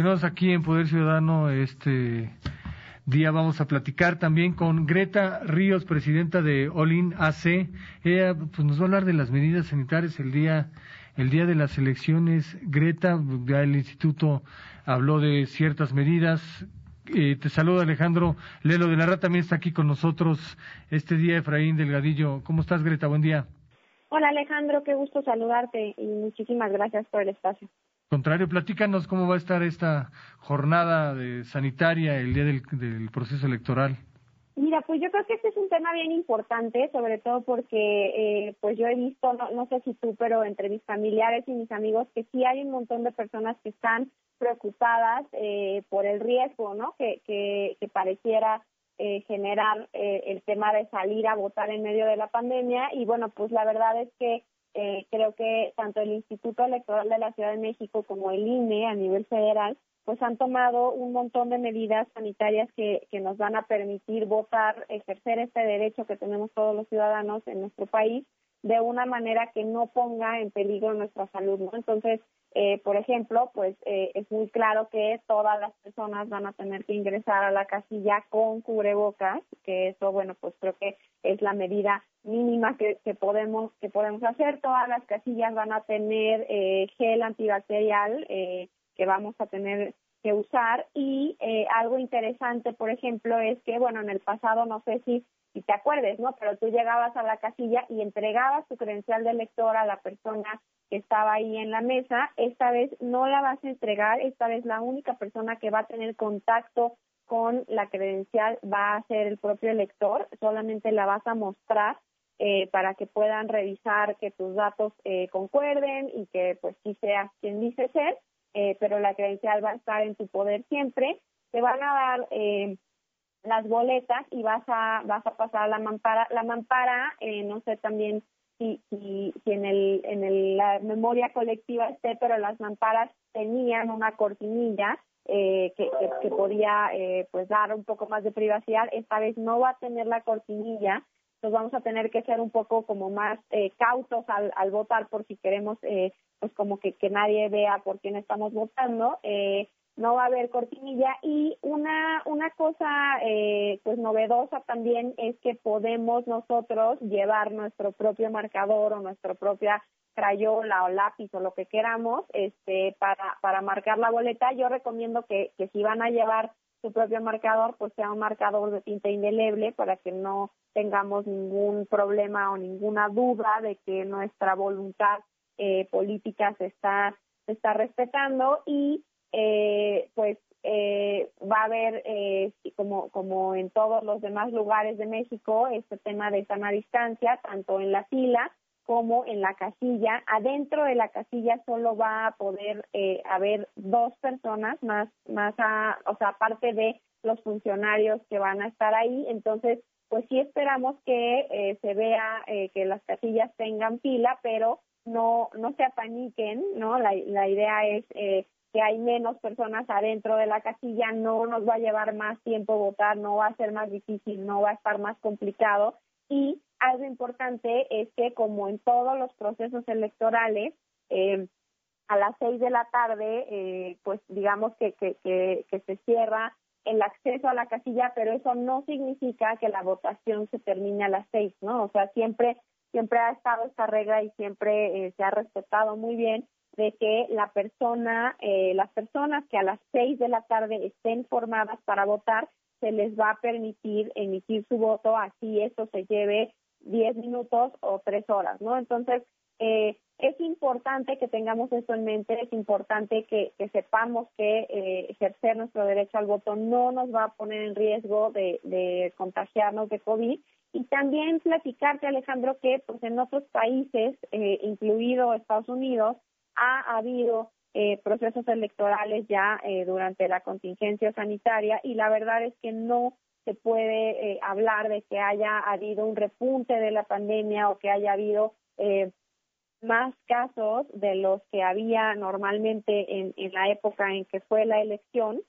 Continuamos aquí en Poder Ciudadano. Este día vamos a platicar también con Greta Ríos, presidenta de Olin AC. Ella pues, nos va a hablar de las medidas sanitarias el día el día de las elecciones. Greta, ya el instituto habló de ciertas medidas. Eh, te saludo Alejandro Lelo de la Rata, también está aquí con nosotros este día Efraín Delgadillo. ¿Cómo estás Greta? Buen día. Hola Alejandro, qué gusto saludarte y muchísimas gracias por el espacio. Contrario, platícanos cómo va a estar esta jornada de sanitaria el día del, del, proceso electoral. Mira, pues yo creo que este es un tema bien importante, sobre todo porque eh, pues yo he visto, no, no sé si tú, pero entre mis familiares y mis amigos, que sí hay un montón de personas que están preocupadas eh, por el riesgo, ¿no? Que, pareciera eh, generar eh, el tema de salir a votar en medio de la pandemia y bueno, pues la verdad es que eh, creo que tanto el Instituto Electoral de la Ciudad de México como el INE a nivel federal pues han tomado un montón de medidas sanitarias que, que nos van a permitir votar, ejercer este derecho que tenemos todos los ciudadanos en nuestro país de una manera que no ponga en peligro nuestra salud, ¿no? Entonces, eh, por ejemplo, pues eh, es muy claro que todas las personas van a tener que ingresar a la casilla con cubrebocas, que eso, bueno, pues creo que es la medida mínima que, que podemos que podemos hacer. Todas las casillas van a tener eh, gel antibacterial eh, que vamos a tener que usar y eh, algo interesante, por ejemplo, es que, bueno, en el pasado no sé si te acuerdes, ¿no? Pero tú llegabas a la casilla y entregabas tu credencial de lector a la persona que estaba ahí en la mesa. Esta vez no la vas a entregar, esta vez la única persona que va a tener contacto con la credencial va a ser el propio lector, solamente la vas a mostrar eh, para que puedan revisar que tus datos eh, concuerden y que pues sí seas quien dice ser, eh, pero la credencial va a estar en tu poder siempre. Te van a dar eh, las boletas y vas a vas a pasar la mampara la mampara eh, no sé también si si, si en el en el, la memoria colectiva esté pero las mamparas tenían una cortinilla eh, que, que, que, podía eh, pues dar un poco más de privacidad esta vez no va a tener la cortinilla entonces vamos a tener que ser un poco como más eh, cautos al, al votar por si queremos eh, pues como que, que nadie vea por quién estamos votando. Eh, no va a haber cortinilla. Y una una cosa eh, pues novedosa también es que podemos nosotros llevar nuestro propio marcador o nuestra propia crayola o lápiz o lo que queramos este para para marcar la boleta. Yo recomiendo que que si van a llevar su propio marcador pues sea un marcador de tinta indeleble para que no tengamos ningún problema o ninguna duda de que nuestra voluntad eh, política se está respetando y eh, pues eh, va a haber, eh, como, como en todos los demás lugares de México, este tema de sana distancia, tanto en la fila como en la casilla. Adentro de la casilla solo va a poder eh, haber dos personas más, más a, o sea, aparte de los funcionarios que van a estar ahí. Entonces, pues sí esperamos que eh, se vea eh, que las casillas tengan fila, pero no no se apaniquen, ¿no? La, la idea es eh, que hay menos personas adentro de la casilla, no nos va a llevar más tiempo votar, no va a ser más difícil, no va a estar más complicado. Y algo importante es que, como en todos los procesos electorales, eh, a las seis de la tarde, eh, pues digamos que, que, se cierra el acceso a la casilla, pero eso no significa que la votación se termine a las seis, ¿no? O sea, siempre siempre ha estado esta regla y siempre eh, se ha respetado muy bien de que la persona, eh, las personas que a las seis de la tarde estén formadas para votar, se les va a permitir emitir su voto, así esto se lleve diez minutos o tres horas, ¿no? Entonces, eh, es importante que tengamos eso en mente, es importante que, sepamos que eh, ejercer nuestro derecho al voto no nos va a poner en riesgo de, de contagiarnos de COVID y también platicarte, Alejandro, que pues en otros países, eh, incluido Estados Unidos, ha habido eh, procesos electorales ya eh, durante la contingencia sanitaria y la verdad es que no se puede eh, hablar de que haya habido un repunte de la pandemia o que haya habido más casos de los que había normalmente en, en la época en que fue la elección,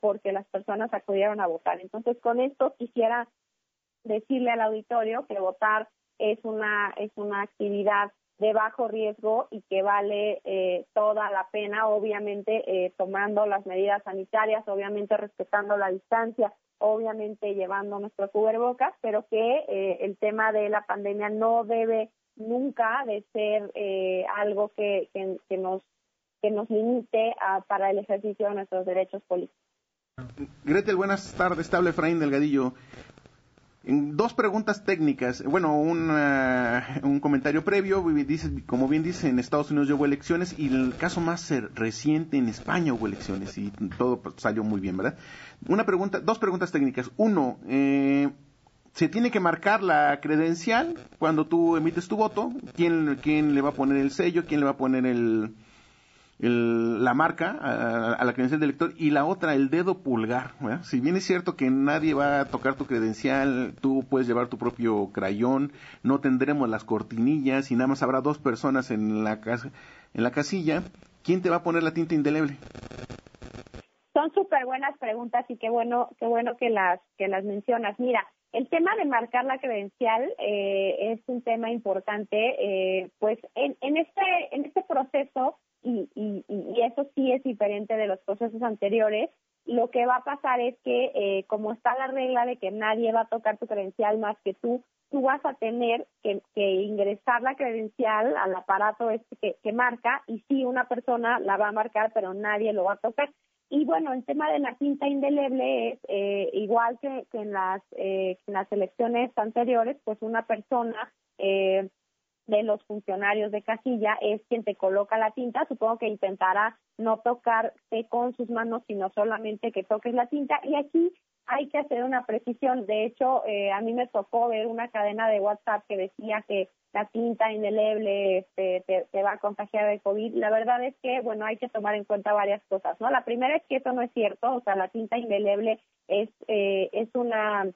porque las personas acudieron a votar. Entonces, con esto quisiera decirle al auditorio que votar es una es una actividad de bajo riesgo y que vale eh, toda la pena, obviamente eh, tomando las medidas sanitarias, obviamente respetando la distancia, obviamente llevando nuestro cubrebocas, pero que eh, el tema de la pandemia no debe nunca de ser algo que, que, nos que nos limite a, para el ejercicio de nuestros derechos políticos. Gretel, buenas tardes. Estable Efraín Delgadillo. Dos preguntas técnicas. Bueno, un, un comentario previo. Dice, como bien dice, en Estados Unidos hubo elecciones y el caso más reciente en España hubo elecciones y todo salió muy bien, ¿verdad? Una pregunta, dos preguntas técnicas. Uno, eh, ¿se tiene que marcar la credencial cuando tú emites tu voto? ¿Quién, quién le va a poner el sello? ¿Quién le va a poner el, la marca a, la credencial del lector y la otra el dedo pulgar. Si bien es cierto que nadie va a tocar tu credencial, tú puedes llevar tu propio crayón, no tendremos las cortinillas y nada más habrá dos personas en la, en la casilla, ¿quién te va a poner la tinta indeleble? Son súper buenas preguntas y qué bueno, qué bueno que las, que las mencionas. Mira, el tema de marcar la credencial eh, es un tema importante, eh, pues en, en, este, en este proceso y, y, y eso sí es diferente de los procesos anteriores. Lo que va a pasar es que, eh, como está la regla de que nadie va a tocar tu credencial más que tú, tú vas a tener que, que ingresar la credencial al aparato este que, marca y sí una persona la va a marcar, pero nadie lo va a tocar. Y bueno, el tema de la cinta indeleble es eh, igual que, que en las eh, en las elecciones anteriores, pues una persona eh, de los funcionarios de casilla es quien te coloca la tinta. Supongo que intentará no tocarte con sus manos, sino solamente que toques la tinta. Y aquí hay que hacer una precisión. De hecho, eh, a mí me tocó ver una cadena de WhatsApp que decía que la tinta indeleble este, te, va a contagiar de COVID. La verdad es que, bueno, hay que tomar en cuenta varias cosas, ¿no? La primera es que eso no es cierto. O sea, la tinta indeleble es, eh, es una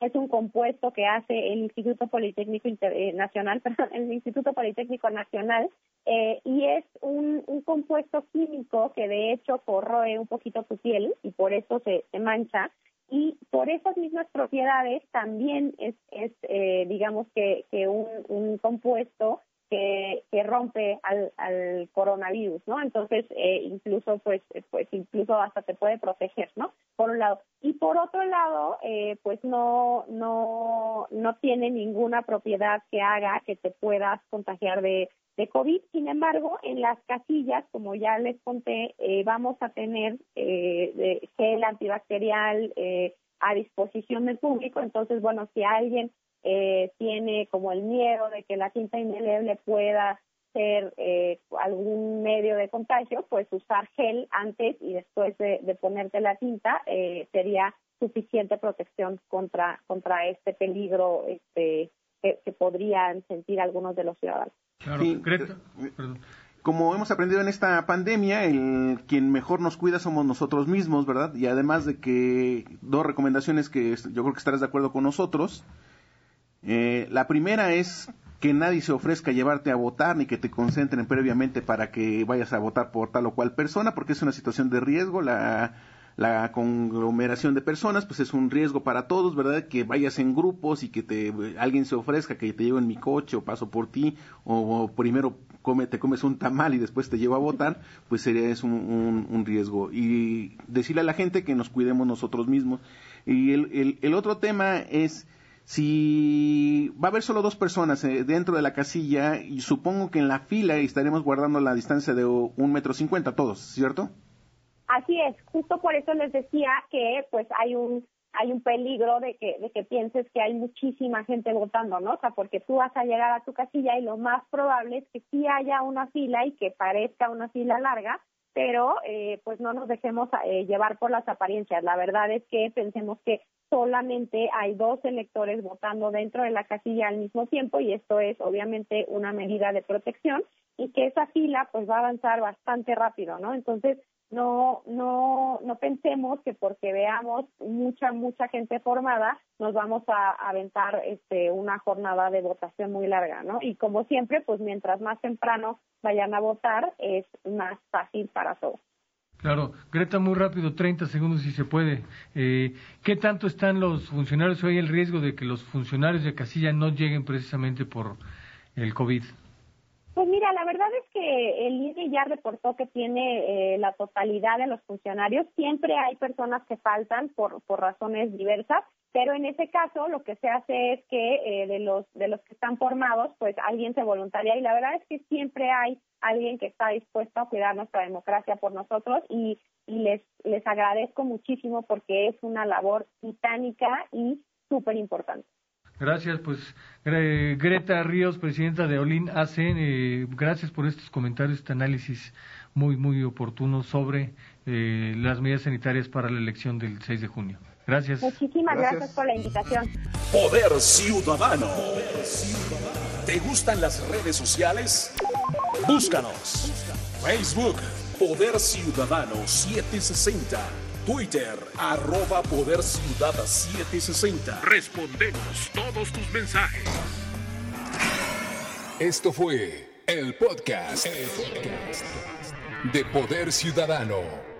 es un compuesto que hace el Instituto Politécnico eh, Nacional, perdón, el Instituto Politécnico Nacional, eh, y es un, un, compuesto químico que de hecho corroe un poquito tu piel y por eso se, se mancha. Y por esas mismas propiedades también es, es eh, digamos que, que un, un compuesto que, que rompe al, al coronavirus, ¿no? Entonces, eh, incluso, pues, pues, incluso hasta te puede proteger, ¿no? Por un lado. Y por otro lado, eh, pues no, no, no tiene ninguna propiedad que haga que te puedas contagiar de, de COVID. Sin embargo, en las casillas, como ya les conté, eh, vamos a tener eh, gel antibacterial eh, a disposición del público. Entonces, bueno, si alguien eh, tiene como el miedo de que la tinta indeleble pueda ser eh, algún medio de contagio, pues usar gel antes y después de, ponerte la tinta eh, sería suficiente protección contra contra este peligro este que, podrían sentir algunos de los ciudadanos. como hemos aprendido en esta pandemia, el quien mejor nos cuida somos nosotros mismos, ¿verdad? Y además de que dos recomendaciones que yo creo que estarás de acuerdo con nosotros. Eh, la primera es que nadie se ofrezca a llevarte a votar ni que te concentren previamente para que vayas a votar por tal o cual persona, porque es una situación de riesgo. La, conglomeración de personas, pues es un riesgo para todos, ¿verdad? Que vayas en grupos y que te alguien se ofrezca que te lleve en mi coche o paso por ti, o, primero come, te comes un tamal y después te llevo a votar, pues sería es un, un, riesgo. Y decirle a la gente que nos cuidemos nosotros mismos. Y el, el, el otro tema es si va a haber solo dos personas eh, dentro de la casilla, y supongo que en la fila estaremos guardando la distancia de un metro cincuenta todos, ¿cierto? Así es, justo por eso les decía que pues hay un hay un peligro de que, de que pienses que hay muchísima gente votando, ¿no? O sea, porque tú vas a llegar a tu casilla y lo más probable es que sí haya una fila y que parezca una fila larga, pero eh, pues no nos dejemos eh, llevar por las apariencias. La verdad es que pensemos que solamente hay dos electores votando dentro de la casilla al mismo tiempo y esto es obviamente una medida de protección y que esa fila pues va a avanzar bastante rápido, ¿no? Entonces, no, no, no pensemos que porque veamos mucha, mucha gente formada, nos vamos a aventar este, una jornada de votación muy larga, ¿no? Y como siempre, pues mientras más temprano vayan a votar, es más fácil para todos. Claro, Greta, muy rápido, 30 segundos si se puede. Eh, ¿Qué tanto están los funcionarios? ¿Hay el riesgo de que los funcionarios de casilla no lleguen precisamente por el COVID? Pues mira, la verdad es que el INE ya reportó que tiene eh, la totalidad de los funcionarios. Siempre hay personas que faltan por, por razones diversas, pero en ese caso lo que se hace es que eh, de los de los que están formados, pues alguien se voluntaria y la verdad es que siempre hay alguien que está dispuesto a cuidar nuestra democracia por nosotros y, y les les agradezco muchísimo porque es una labor titánica y súper importante. Gracias, pues Greta Ríos, presidenta de Olin AC, eh, gracias por estos comentarios, este análisis muy, muy oportuno sobre eh, las medidas sanitarias para la elección del 6 de junio. Gracias. Muchísimas gracias, por la invitación. Poder Ciudadano. ¿Te gustan las redes sociales? Búscanos. Facebook, Poder Ciudadano 760. Twitter, arroba Poder Ciudad 760. Respondemos todos tus mensajes. Esto fue el podcast, el podcast de Poder Ciudadano.